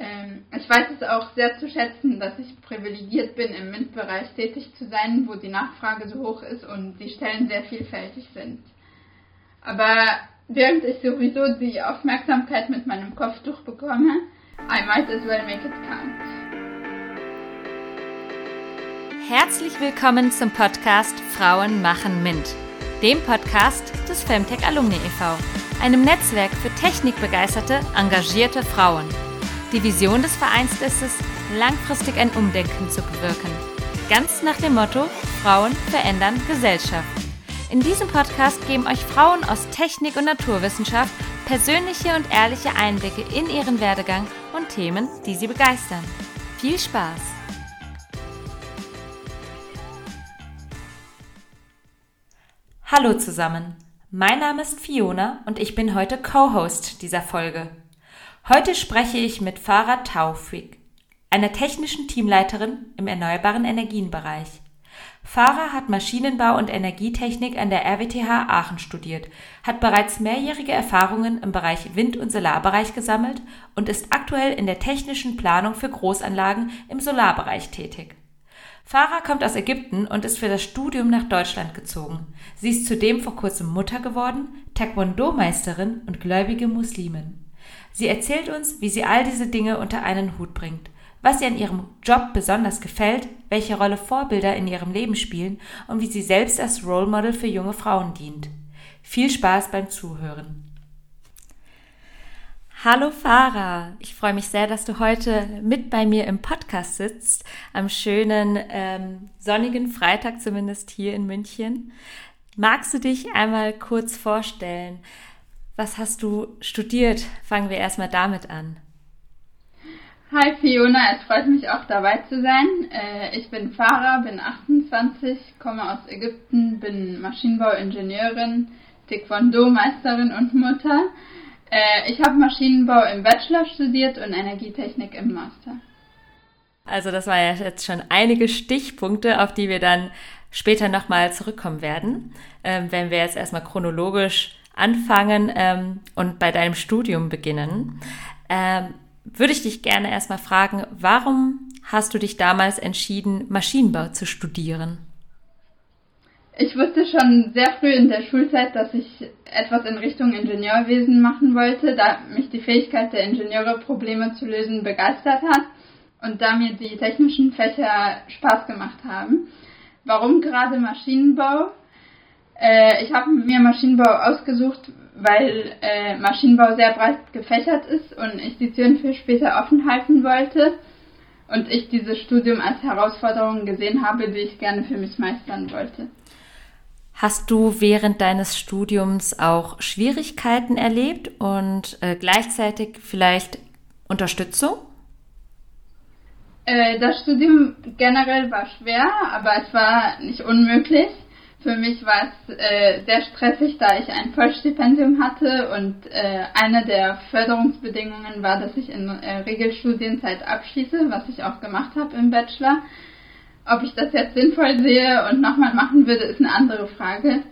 Ähm, ich weiß es auch sehr zu schätzen, dass ich privilegiert bin, im MINT-Bereich tätig zu sein, wo die Nachfrage so hoch ist und die Stellen sehr vielfältig sind. Aber während ich sowieso die Aufmerksamkeit mit meinem Kopftuch bekomme, I might as well make it count. Herzlich willkommen zum Podcast Frauen machen MINT, dem Podcast des Femtech Alumni e.V., einem Netzwerk für technikbegeisterte, engagierte Frauen. Die Vision des Vereins ist es, langfristig ein Umdenken zu bewirken. Ganz nach dem Motto, Frauen verändern Gesellschaft. In diesem Podcast geben euch Frauen aus Technik und Naturwissenschaft persönliche und ehrliche Einblicke in ihren Werdegang und Themen, die sie begeistern. Viel Spaß! Hallo zusammen, mein Name ist Fiona und ich bin heute Co-Host dieser Folge. Heute spreche ich mit Farah Taufik, einer technischen Teamleiterin im erneuerbaren Energienbereich. Farah hat Maschinenbau und Energietechnik an der RWTH Aachen studiert, hat bereits mehrjährige Erfahrungen im Bereich Wind- und Solarbereich gesammelt und ist aktuell in der technischen Planung für Großanlagen im Solarbereich tätig. Farah kommt aus Ägypten und ist für das Studium nach Deutschland gezogen. Sie ist zudem vor kurzem Mutter geworden, Taekwondo-Meisterin und gläubige Muslimin. Sie erzählt uns, wie sie all diese Dinge unter einen Hut bringt, was ihr an ihrem Job besonders gefällt, welche Rolle Vorbilder in ihrem Leben spielen und wie sie selbst als Role Model für junge Frauen dient. Viel Spaß beim Zuhören. Hallo Farah, ich freue mich sehr, dass du heute mit bei mir im Podcast sitzt, am schönen ähm, sonnigen Freitag zumindest hier in München. Magst du dich einmal kurz vorstellen? Was hast du studiert? Fangen wir erstmal damit an. Hi Fiona, es freut mich auch dabei zu sein. Äh, ich bin Farah, bin 28, komme aus Ägypten, bin Maschinenbauingenieurin, Taekwondo-Meisterin und Mutter. Äh, ich habe Maschinenbau im Bachelor studiert und Energietechnik im Master. Also das war ja jetzt schon einige Stichpunkte, auf die wir dann später nochmal zurückkommen werden, ähm, wenn wir jetzt erstmal chronologisch anfangen ähm, und bei deinem Studium beginnen, ähm, würde ich dich gerne erstmal fragen, warum hast du dich damals entschieden, Maschinenbau zu studieren? Ich wusste schon sehr früh in der Schulzeit, dass ich etwas in Richtung Ingenieurwesen machen wollte, da mich die Fähigkeit der Ingenieure, Probleme zu lösen, begeistert hat und da mir die technischen Fächer Spaß gemacht haben. Warum gerade Maschinenbau? Äh, ich habe mir Maschinenbau ausgesucht, weil äh, Maschinenbau sehr breit gefächert ist und ich die Türen für später offen halten wollte und ich dieses Studium als Herausforderung gesehen habe, die ich gerne für mich meistern wollte. Hast du während deines Studiums auch Schwierigkeiten erlebt und äh, gleichzeitig vielleicht Unterstützung? Äh, das Studium generell war schwer, aber es war nicht unmöglich. Für mich war es äh, sehr stressig, da ich ein Vollstipendium hatte und äh, eine der Förderungsbedingungen war, dass ich in äh, Regelstudienzeit abschließe, was ich auch gemacht habe im Bachelor. Ob ich das jetzt sinnvoll sehe und nochmal machen würde, ist eine andere Frage,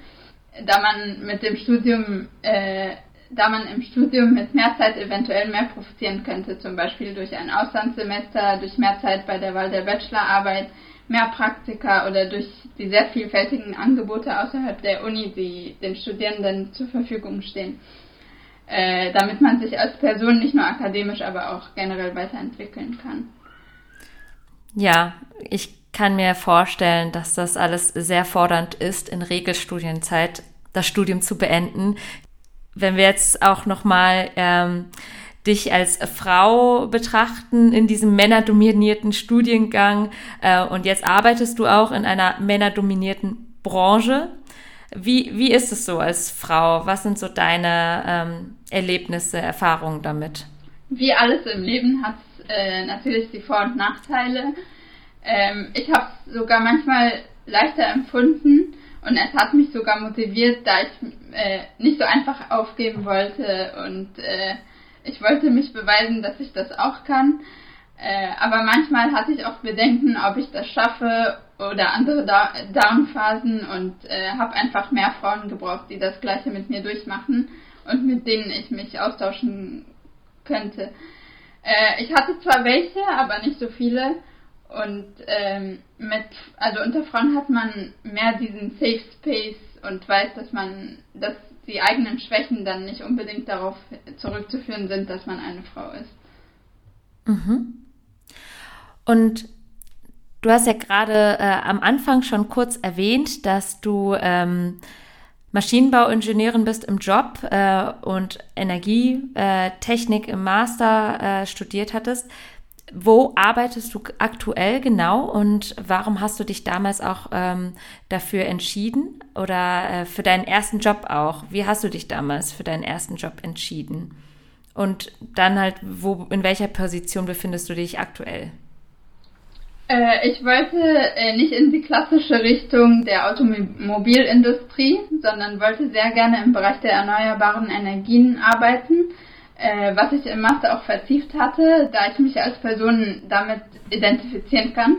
da man mit dem Studium, äh, da man im Studium mit mehr Zeit eventuell mehr profitieren könnte, zum Beispiel durch ein Auslandssemester, durch mehr Zeit bei der Wahl der Bachelorarbeit mehr Praktika oder durch die sehr vielfältigen Angebote außerhalb der Uni, die den Studierenden zur Verfügung stehen, äh, damit man sich als Person nicht nur akademisch, aber auch generell weiterentwickeln kann. Ja, ich kann mir vorstellen, dass das alles sehr fordernd ist, in Regelstudienzeit das Studium zu beenden. Wenn wir jetzt auch noch mal ähm, dich als Frau betrachten in diesem männerdominierten Studiengang äh, und jetzt arbeitest du auch in einer männerdominierten Branche. Wie, wie ist es so als Frau? Was sind so deine ähm, Erlebnisse, Erfahrungen damit? Wie alles im Leben hat äh, natürlich die Vor- und Nachteile. Ähm, ich habe es sogar manchmal leichter empfunden und es hat mich sogar motiviert, da ich äh, nicht so einfach aufgeben wollte und äh, ich wollte mich beweisen, dass ich das auch kann. Äh, aber manchmal hatte ich auch Bedenken, ob ich das schaffe oder andere da Downphasen und äh, habe einfach mehr Frauen gebraucht, die das gleiche mit mir durchmachen und mit denen ich mich austauschen könnte. Äh, ich hatte zwar welche, aber nicht so viele. Und ähm, mit, also unter Frauen hat man mehr diesen Safe Space und weiß, dass man, dass die eigenen Schwächen dann nicht unbedingt darauf zurückzuführen sind, dass man eine Frau ist. Mhm. Und du hast ja gerade äh, am Anfang schon kurz erwähnt, dass du ähm, Maschinenbauingenieurin bist im Job äh, und Energietechnik im Master äh, studiert hattest. Wo arbeitest du aktuell genau und warum hast du dich damals auch ähm, dafür entschieden oder äh, für deinen ersten Job auch? Wie hast du dich damals für deinen ersten Job entschieden? Und dann halt, wo, in welcher Position befindest du dich aktuell? Äh, ich wollte äh, nicht in die klassische Richtung der Automobilindustrie, sondern wollte sehr gerne im Bereich der erneuerbaren Energien arbeiten, äh, was ich im Master auch vertieft hatte, da ich mich als Person damit identifizieren kann.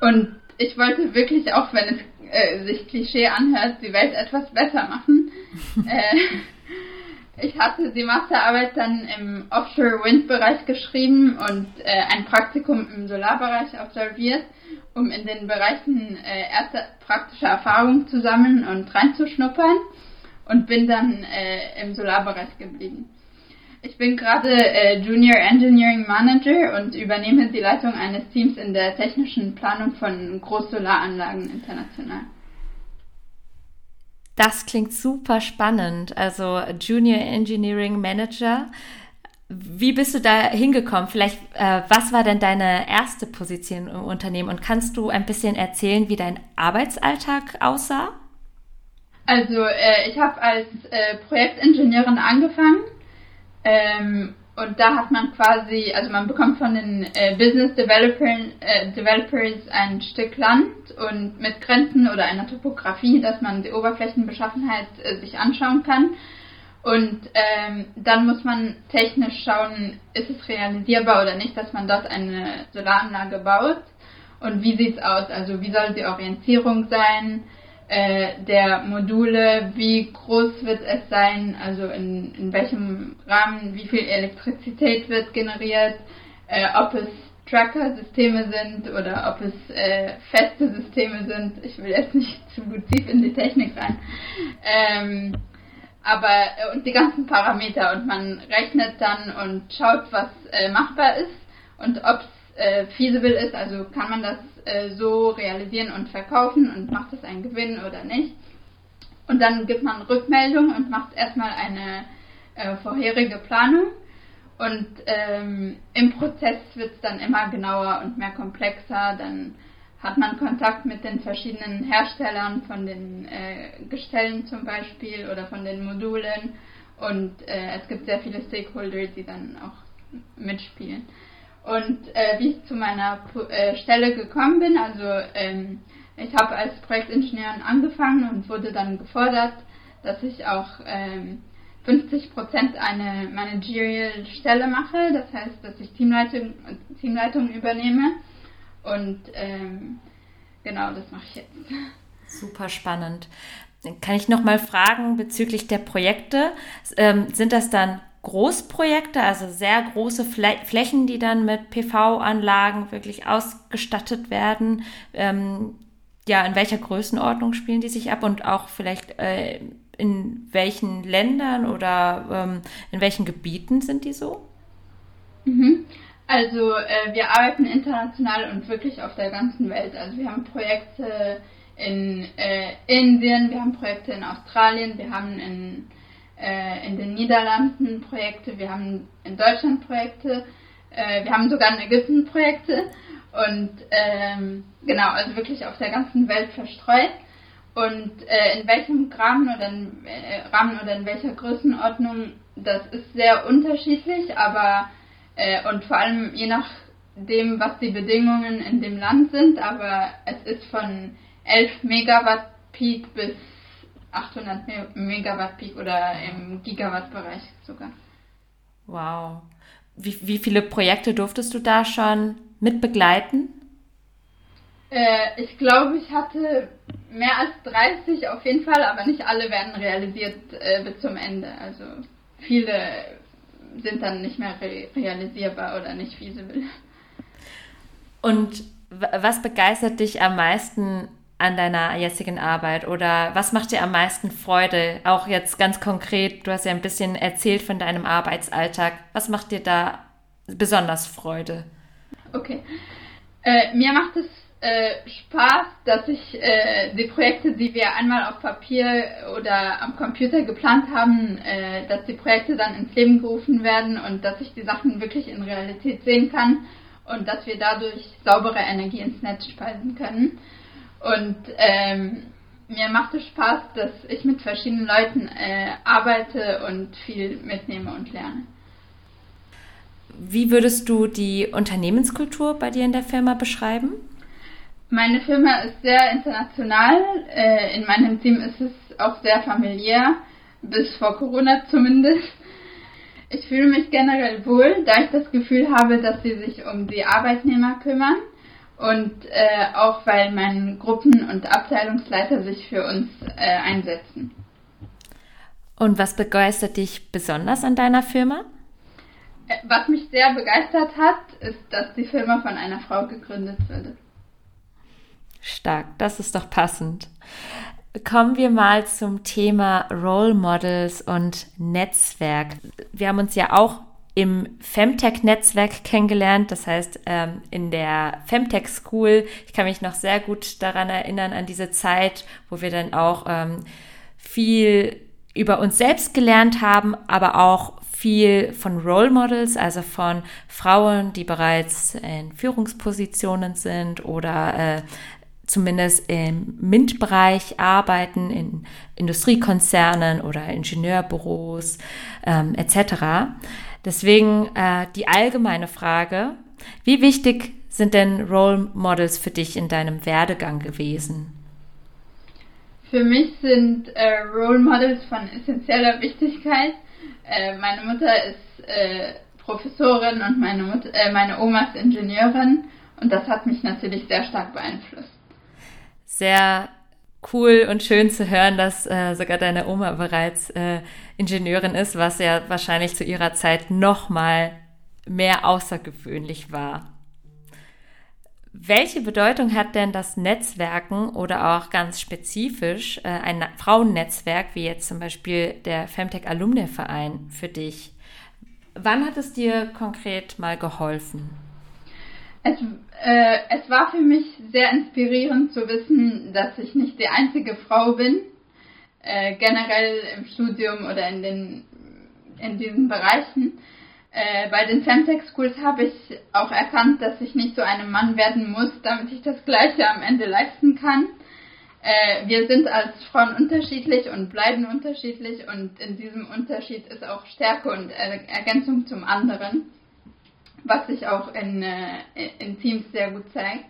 Und ich wollte wirklich, auch wenn es äh, sich Klischee anhört, die Welt etwas besser machen. Äh, ich hatte die Masterarbeit dann im Offshore-Wind-Bereich geschrieben und äh, ein Praktikum im Solarbereich absolviert, um in den Bereichen äh, erste praktische Erfahrungen zu sammeln und reinzuschnuppern und bin dann äh, im Solarbereich geblieben. Ich bin gerade äh, Junior Engineering Manager und übernehme die Leitung eines Teams in der technischen Planung von Großsolaranlagen international. Das klingt super spannend. Also Junior Engineering Manager. Wie bist du da hingekommen? Vielleicht, äh, was war denn deine erste Position im Unternehmen? Und kannst du ein bisschen erzählen, wie dein Arbeitsalltag aussah? Also, äh, ich habe als äh, Projektingenieurin angefangen ähm, und da hat man quasi, also man bekommt von den äh, Business Developers, äh, Developers ein Stück Land und mit Grenzen oder einer Topografie, dass man die Oberflächenbeschaffenheit äh, sich anschauen kann. Und ähm, dann muss man technisch schauen, ist es realisierbar oder nicht, dass man dort eine Solaranlage baut. Und wie sieht's aus? Also wie soll die Orientierung sein? Äh, der Module, wie groß wird es sein, also in, in welchem Rahmen, wie viel Elektrizität wird generiert, äh, ob es Tracker-Systeme sind oder ob es äh, feste Systeme sind. Ich will jetzt nicht zu tief in die Technik rein. Ähm, aber äh, und die ganzen Parameter und man rechnet dann und schaut, was äh, machbar ist und ob es äh, feasible ist, also kann man das äh, so realisieren und verkaufen und macht es einen Gewinn oder nicht. Und dann gibt man Rückmeldung und macht erstmal eine äh, vorherige Planung. Und ähm, im Prozess wird es dann immer genauer und mehr komplexer. Dann hat man Kontakt mit den verschiedenen Herstellern von den äh, Gestellen zum Beispiel oder von den Modulen. Und äh, es gibt sehr viele Stakeholder, die dann auch mitspielen. Und äh, wie ich zu meiner äh, Stelle gekommen bin, also ähm, ich habe als Projektingenieurin angefangen und wurde dann gefordert, dass ich auch ähm, 50% eine Managerial Stelle mache, das heißt, dass ich Teamleitung, Teamleitung übernehme. Und ähm, genau, das mache ich jetzt. Super spannend. Kann ich noch mal fragen bezüglich der Projekte? Ähm, sind das dann Großprojekte, also sehr große Flächen, die dann mit PV-Anlagen wirklich ausgestattet werden. Ähm, ja, in welcher Größenordnung spielen die sich ab und auch vielleicht äh, in welchen Ländern oder ähm, in welchen Gebieten sind die so? Mhm. Also äh, wir arbeiten international und wirklich auf der ganzen Welt. Also wir haben Projekte in äh, Indien, wir haben Projekte in Australien, wir haben in äh, in den Niederlanden Projekte, wir haben in Deutschland Projekte, äh, wir haben sogar in Ägypten Projekte und ähm, genau, also wirklich auf der ganzen Welt verstreut. Und äh, in welchem Rahmen oder in, äh, Rahmen oder in welcher Größenordnung, das ist sehr unterschiedlich, aber äh, und vor allem je nachdem, was die Bedingungen in dem Land sind, aber es ist von 11 Megawatt Peak bis 800 Megawatt Peak oder im Gigawatt-Bereich sogar. Wow. Wie, wie viele Projekte durftest du da schon mit begleiten? Äh, ich glaube, ich hatte mehr als 30 auf jeden Fall, aber nicht alle werden realisiert äh, bis zum Ende. Also viele sind dann nicht mehr re realisierbar oder nicht feasible. Und was begeistert dich am meisten an deiner jetzigen Arbeit oder was macht dir am meisten Freude? Auch jetzt ganz konkret, du hast ja ein bisschen erzählt von deinem Arbeitsalltag. Was macht dir da besonders Freude? Okay. Äh, mir macht es äh, Spaß, dass ich äh, die Projekte, die wir einmal auf Papier oder am Computer geplant haben, äh, dass die Projekte dann ins Leben gerufen werden und dass ich die Sachen wirklich in Realität sehen kann und dass wir dadurch saubere Energie ins Netz speisen können. Und ähm, mir macht es Spaß, dass ich mit verschiedenen Leuten äh, arbeite und viel mitnehme und lerne. Wie würdest du die Unternehmenskultur bei dir in der Firma beschreiben? Meine Firma ist sehr international. Äh, in meinem Team ist es auch sehr familiär, bis vor Corona zumindest. Ich fühle mich generell wohl, da ich das Gefühl habe, dass sie sich um die Arbeitnehmer kümmern und äh, auch weil mein Gruppen- und Abteilungsleiter sich für uns äh, einsetzen. Und was begeistert dich besonders an deiner Firma? Äh, was mich sehr begeistert hat, ist, dass die Firma von einer Frau gegründet wurde. Stark, das ist doch passend. Kommen wir mal zum Thema Role Models und Netzwerk. Wir haben uns ja auch im Femtech-Netzwerk kennengelernt, das heißt ähm, in der Femtech School. Ich kann mich noch sehr gut daran erinnern, an diese Zeit, wo wir dann auch ähm, viel über uns selbst gelernt haben, aber auch viel von Role Models, also von Frauen, die bereits in Führungspositionen sind oder äh, zumindest im MINT-Bereich arbeiten, in Industriekonzernen oder Ingenieurbüros ähm, etc. Deswegen äh, die allgemeine Frage, wie wichtig sind denn Role Models für dich in deinem Werdegang gewesen? Für mich sind äh, Role Models von essentieller Wichtigkeit. Äh, meine Mutter ist äh, Professorin und meine, Mutter, äh, meine Oma ist Ingenieurin und das hat mich natürlich sehr stark beeinflusst sehr cool und schön zu hören, dass äh, sogar deine Oma bereits äh, Ingenieurin ist, was ja wahrscheinlich zu ihrer Zeit noch mal mehr außergewöhnlich war. Welche Bedeutung hat denn das Netzwerken oder auch ganz spezifisch äh, ein Frauennetzwerk, wie jetzt zum Beispiel der Femtech Alumni Verein für dich? Wann hat es dir konkret mal geholfen? Es, äh, es war für mich sehr inspirierend zu wissen, dass ich nicht die einzige Frau bin, äh, generell im Studium oder in, den, in diesen Bereichen. Äh, bei den Femtech Schools habe ich auch erkannt, dass ich nicht so einem Mann werden muss, damit ich das Gleiche am Ende leisten kann. Äh, wir sind als Frauen unterschiedlich und bleiben unterschiedlich und in diesem Unterschied ist auch Stärke und Ergänzung zum anderen was sich auch in, äh, in Teams sehr gut zeigt.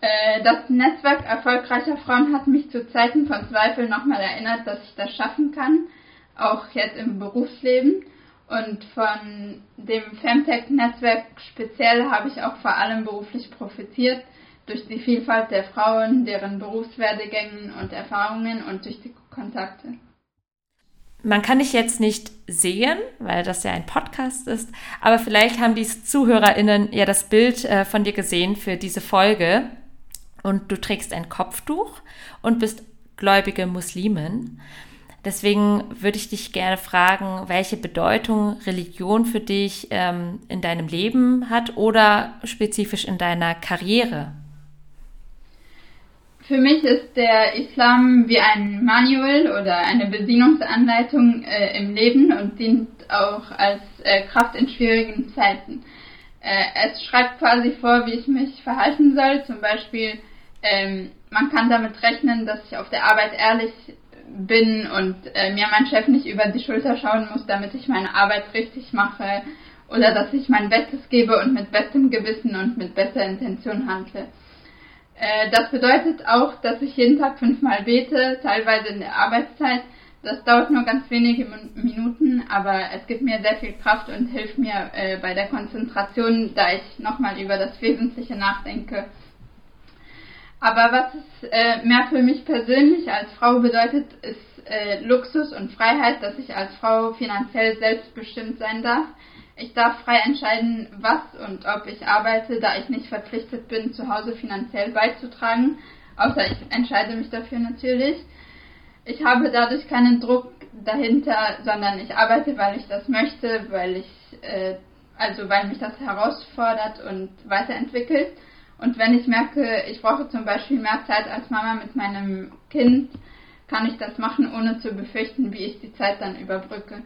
Äh, das Netzwerk erfolgreicher Frauen hat mich zu Zeiten von Zweifel nochmal erinnert, dass ich das schaffen kann, auch jetzt im Berufsleben. Und von dem Femtech-Netzwerk speziell habe ich auch vor allem beruflich profitiert durch die Vielfalt der Frauen, deren Berufswerdegängen und Erfahrungen und durch die Kontakte. Man kann dich jetzt nicht sehen, weil das ja ein Podcast ist, aber vielleicht haben die ZuhörerInnen ja das Bild äh, von dir gesehen für diese Folge und du trägst ein Kopftuch und bist gläubige Muslimin. Deswegen würde ich dich gerne fragen, welche Bedeutung Religion für dich ähm, in deinem Leben hat oder spezifisch in deiner Karriere. Für mich ist der Islam wie ein Manual oder eine Bedienungsanleitung äh, im Leben und dient auch als äh, Kraft in schwierigen Zeiten. Äh, es schreibt quasi vor, wie ich mich verhalten soll. Zum Beispiel, ähm, man kann damit rechnen, dass ich auf der Arbeit ehrlich bin und äh, mir mein Chef nicht über die Schulter schauen muss, damit ich meine Arbeit richtig mache oder dass ich mein Bestes gebe und mit bestem Gewissen und mit bester Intention handle. Äh, das bedeutet auch, dass ich jeden Tag fünfmal bete, teilweise in der Arbeitszeit. Das dauert nur ganz wenige Minuten, aber es gibt mir sehr viel Kraft und hilft mir äh, bei der Konzentration, da ich nochmal über das Wesentliche nachdenke. Aber was es äh, mehr für mich persönlich als Frau bedeutet, ist äh, Luxus und Freiheit, dass ich als Frau finanziell selbstbestimmt sein darf. Ich darf frei entscheiden, was und ob ich arbeite, da ich nicht verpflichtet bin, zu Hause finanziell beizutragen, außer ich entscheide mich dafür natürlich. Ich habe dadurch keinen Druck dahinter, sondern ich arbeite, weil ich das möchte, weil ich äh, also weil mich das herausfordert und weiterentwickelt. Und wenn ich merke, ich brauche zum Beispiel mehr Zeit als Mama mit meinem Kind, kann ich das machen, ohne zu befürchten, wie ich die Zeit dann überbrücke.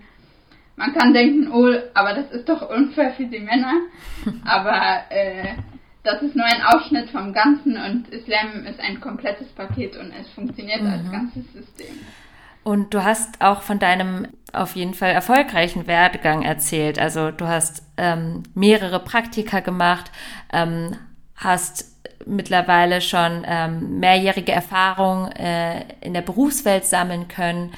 Man kann denken, oh, aber das ist doch unfair für die Männer. Aber äh, das ist nur ein Ausschnitt vom Ganzen und Islam ist ein komplettes Paket und es funktioniert mhm. als ganzes System. Und du hast auch von deinem auf jeden Fall erfolgreichen Werdegang erzählt. Also du hast ähm, mehrere Praktika gemacht, ähm, hast mittlerweile schon ähm, mehrjährige Erfahrung äh, in der Berufswelt sammeln können.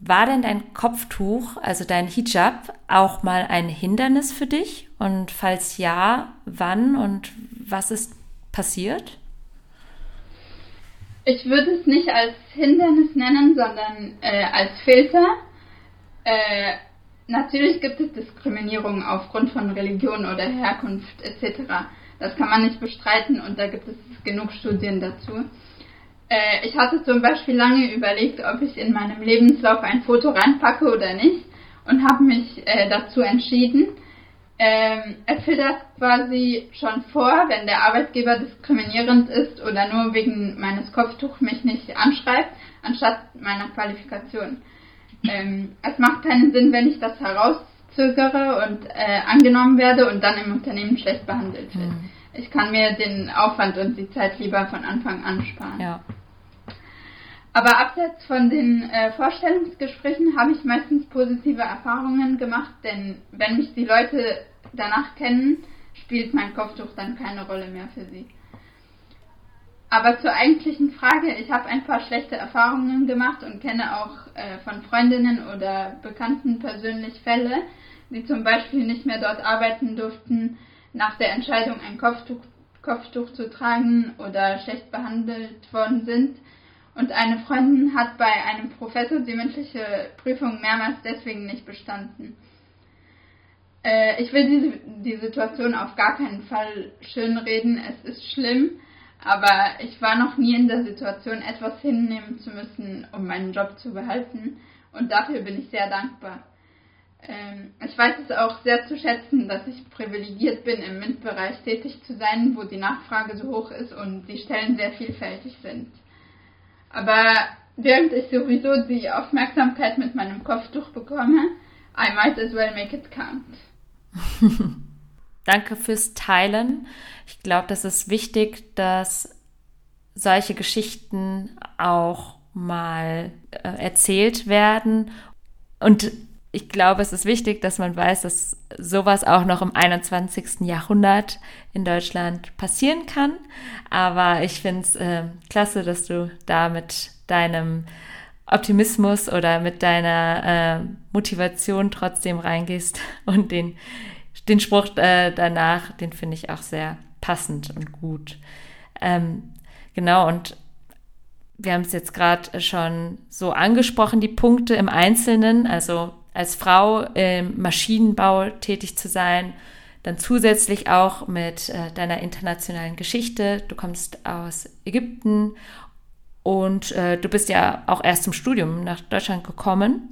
War denn dein Kopftuch, also dein Hijab, auch mal ein Hindernis für dich? Und falls ja, wann und was ist passiert? Ich würde es nicht als Hindernis nennen, sondern äh, als Filter. Äh, natürlich gibt es Diskriminierung aufgrund von Religion oder Herkunft etc. Das kann man nicht bestreiten und da gibt es genug Studien dazu. Äh, ich hatte zum Beispiel lange überlegt, ob ich in meinem Lebenslauf ein Foto reinpacke oder nicht und habe mich äh, dazu entschieden. Ähm, es filtert quasi schon vor, wenn der Arbeitgeber diskriminierend ist oder nur wegen meines Kopftuchs mich nicht anschreibt, anstatt meiner Qualifikation. Ähm, es macht keinen Sinn, wenn ich das herauszögere und äh, angenommen werde und dann im Unternehmen schlecht behandelt wird. Mhm. Ich kann mir den Aufwand und die Zeit lieber von Anfang an sparen. Ja. Aber abseits von den äh, Vorstellungsgesprächen habe ich meistens positive Erfahrungen gemacht, denn wenn mich die Leute danach kennen, spielt mein Kopftuch dann keine Rolle mehr für sie. Aber zur eigentlichen Frage, ich habe ein paar schlechte Erfahrungen gemacht und kenne auch äh, von Freundinnen oder Bekannten persönlich Fälle, die zum Beispiel nicht mehr dort arbeiten durften nach der Entscheidung ein Kopftuch, Kopftuch zu tragen oder schlecht behandelt worden sind und eine Freundin hat bei einem Professor die mündliche Prüfung mehrmals deswegen nicht bestanden. Äh, ich will diese, die Situation auf gar keinen Fall schönreden, es ist schlimm, aber ich war noch nie in der Situation, etwas hinnehmen zu müssen, um meinen Job zu behalten und dafür bin ich sehr dankbar. Ähm, ich weiß es auch sehr zu schätzen, dass ich privilegiert bin, im MINT-Bereich tätig zu sein, wo die Nachfrage so hoch ist und die Stellen sehr vielfältig sind. Aber während ich sowieso die Aufmerksamkeit mit meinem Kopftuch bekomme, I might as well make it count. Danke fürs Teilen. Ich glaube, das ist wichtig, dass solche Geschichten auch mal äh, erzählt werden. Und ich glaube, es ist wichtig, dass man weiß, dass sowas auch noch im 21. Jahrhundert in Deutschland passieren kann. Aber ich finde es äh, klasse, dass du da mit deinem Optimismus oder mit deiner äh, Motivation trotzdem reingehst und den, den Spruch äh, danach, den finde ich auch sehr passend und gut. Ähm, genau, und wir haben es jetzt gerade schon so angesprochen, die Punkte im Einzelnen, also als Frau im Maschinenbau tätig zu sein, dann zusätzlich auch mit äh, deiner internationalen Geschichte. Du kommst aus Ägypten und äh, du bist ja auch erst zum Studium nach Deutschland gekommen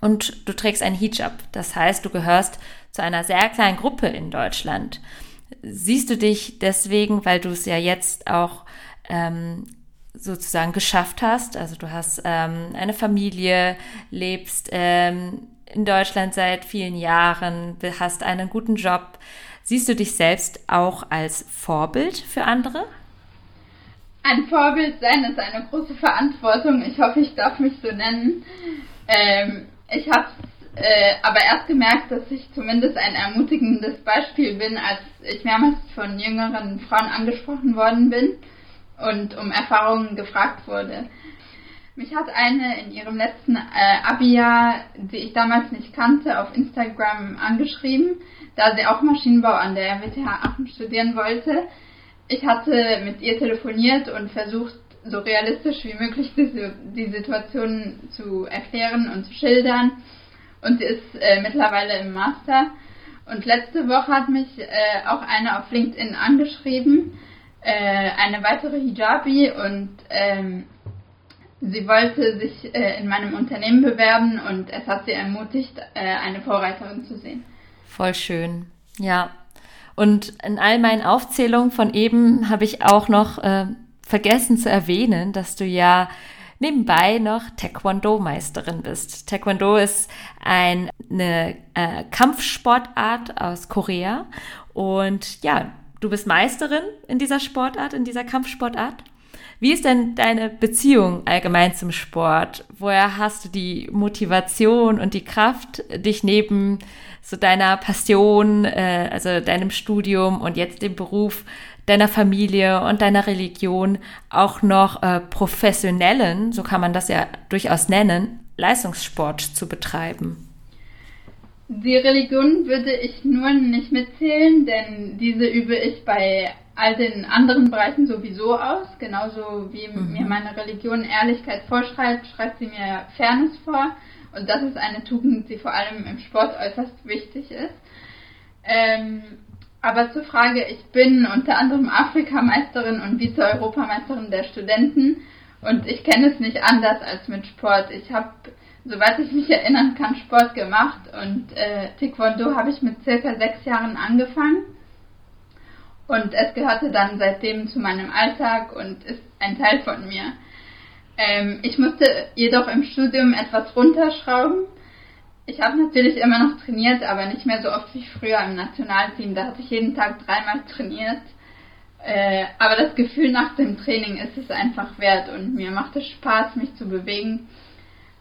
und du trägst ein Hijab. Das heißt, du gehörst zu einer sehr kleinen Gruppe in Deutschland. Siehst du dich deswegen, weil du es ja jetzt auch ähm, sozusagen geschafft hast. Also du hast ähm, eine Familie, lebst ähm, in Deutschland seit vielen Jahren, hast einen guten Job. Siehst du dich selbst auch als Vorbild für andere? Ein Vorbild sein ist eine große Verantwortung. Ich hoffe, ich darf mich so nennen. Ähm, ich habe äh, aber erst gemerkt, dass ich zumindest ein ermutigendes Beispiel bin, als ich mehrmals von jüngeren Frauen angesprochen worden bin und um Erfahrungen gefragt wurde. Mich hat eine in ihrem letzten äh, Abi-Jahr, die ich damals nicht kannte, auf Instagram angeschrieben, da sie auch Maschinenbau an der RWTH Aachen studieren wollte. ich hatte mit ihr telefoniert und versucht, so realistisch wie möglich die, die Situation zu erklären und zu schildern. Und sie ist äh, mittlerweile im Master. Und letzte Woche hat mich äh, auch eine auf LinkedIn angeschrieben, äh, eine weitere Hijabi, und ähm, sie wollte sich äh, in meinem Unternehmen bewerben und es hat sie ermutigt, äh, eine Vorreiterin zu sehen. Voll schön, ja. Und in all meinen Aufzählungen von eben habe ich auch noch äh, vergessen zu erwähnen, dass du ja nebenbei noch Taekwondo-Meisterin bist. Taekwondo ist ein, eine äh, Kampfsportart aus Korea und ja, du bist Meisterin in dieser Sportart, in dieser Kampfsportart. Wie ist denn deine Beziehung allgemein zum Sport? Woher hast du die Motivation und die Kraft, dich neben so deiner Passion, äh, also deinem Studium und jetzt dem Beruf deiner Familie und deiner Religion auch noch äh, professionellen, so kann man das ja durchaus nennen, Leistungssport zu betreiben? Die Religion würde ich nur nicht mitzählen, denn diese übe ich bei all den anderen Bereichen sowieso aus. Genauso wie mhm. mir meine Religion Ehrlichkeit vorschreibt, schreibt sie mir Fairness vor. Und das ist eine Tugend, die vor allem im Sport äußerst wichtig ist. Ähm, aber zur Frage, ich bin unter anderem Afrikameisterin und Vize-Europameisterin der Studenten und ich kenne es nicht anders als mit Sport. Ich habe soweit ich mich erinnern kann, Sport gemacht und äh, Taekwondo habe ich mit circa sechs Jahren angefangen. Und es gehörte dann seitdem zu meinem Alltag und ist ein Teil von mir. Ähm, ich musste jedoch im Studium etwas runterschrauben. Ich habe natürlich immer noch trainiert, aber nicht mehr so oft wie früher im Nationalteam. Da hatte ich jeden Tag dreimal trainiert. Äh, aber das Gefühl nach dem Training ist es einfach wert und mir macht es Spaß, mich zu bewegen.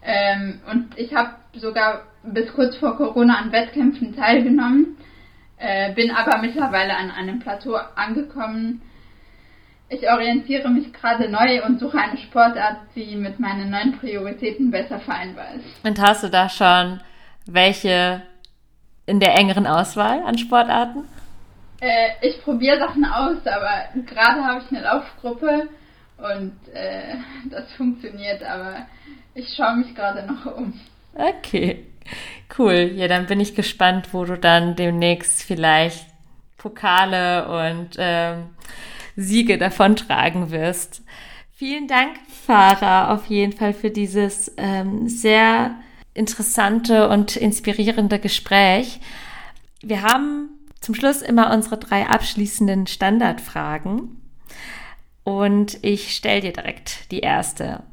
Ähm, und ich habe sogar bis kurz vor Corona an Wettkämpfen teilgenommen, äh, bin aber mittlerweile an einem Plateau angekommen. Ich orientiere mich gerade neu und suche eine Sportart, die mit meinen neuen Prioritäten besser vereinbar ist. Und hast du da schon welche in der engeren Auswahl an Sportarten? Äh, ich probiere Sachen aus, aber gerade habe ich eine Laufgruppe und äh, das funktioniert, aber ich schaue mich gerade noch um. Okay, cool. Ja, dann bin ich gespannt, wo du dann demnächst vielleicht Pokale und ähm, Siege davontragen wirst. Vielen Dank, Farah, auf jeden Fall für dieses ähm, sehr interessante und inspirierende Gespräch. Wir haben zum Schluss immer unsere drei abschließenden Standardfragen. Und ich stelle dir direkt die erste.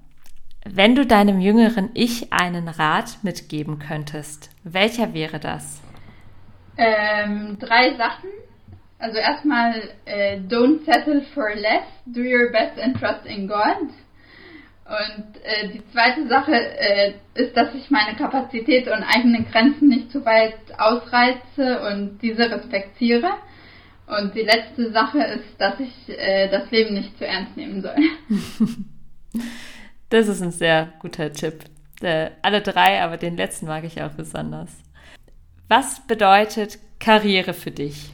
Wenn du deinem jüngeren Ich einen Rat mitgeben könntest, welcher wäre das? Ähm, drei Sachen. Also erstmal, äh, don't settle for less, do your best and trust in God. Und äh, die zweite Sache äh, ist, dass ich meine Kapazität und eigene Grenzen nicht zu weit ausreize und diese respektiere. Und die letzte Sache ist, dass ich äh, das Leben nicht zu ernst nehmen soll. Das ist ein sehr guter Tipp. Alle drei, aber den letzten mag ich auch besonders. Was bedeutet Karriere für dich?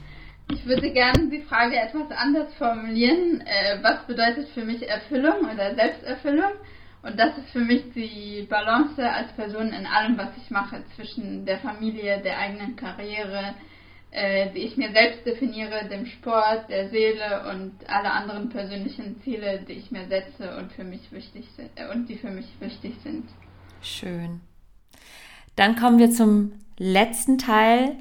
Ich würde gerne die Frage etwas anders formulieren. Äh, was bedeutet für mich Erfüllung oder Selbsterfüllung? Und das ist für mich die Balance als Person in allem, was ich mache, zwischen der Familie, der eigenen Karriere, äh, die ich mir selbst definiere, dem Sport, der Seele und alle anderen persönlichen Ziele, die ich mir setze und für mich wichtig sind äh, und die für mich wichtig sind. Schön. Dann kommen wir zum letzten Teil.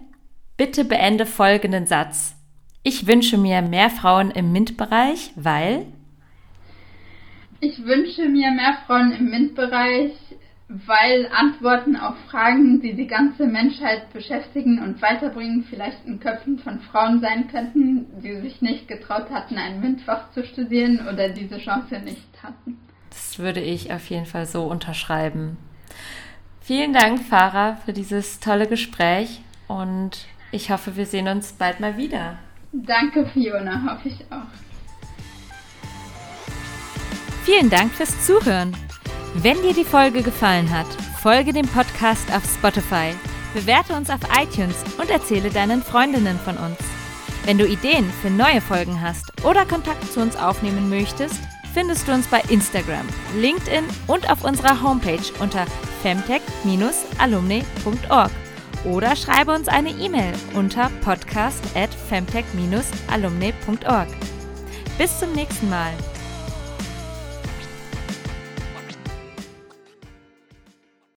Bitte beende folgenden Satz. Ich wünsche mir mehr Frauen im MINT-Bereich, weil ich wünsche mir mehr Frauen im MINT-Bereich, weil Antworten auf Fragen, die die ganze Menschheit beschäftigen und weiterbringen, vielleicht in Köpfen von Frauen sein könnten, die sich nicht getraut hatten, ein MINT-Fach zu studieren oder diese Chance nicht hatten. Das würde ich auf jeden Fall so unterschreiben. Vielen Dank, Farah, für dieses tolle Gespräch und ich hoffe, wir sehen uns bald mal wieder. Danke, Fiona, hoffe ich auch. Vielen Dank fürs Zuhören. Wenn dir die Folge gefallen hat, folge dem Podcast auf Spotify, bewerte uns auf iTunes und erzähle deinen Freundinnen von uns. Wenn du Ideen für neue Folgen hast oder Kontakt zu uns aufnehmen möchtest, findest du uns bei Instagram, LinkedIn und auf unserer Homepage unter femtech-alumni.org oder schreibe uns eine E-Mail unter podcast at femtech-alumni.org. Bis zum nächsten Mal.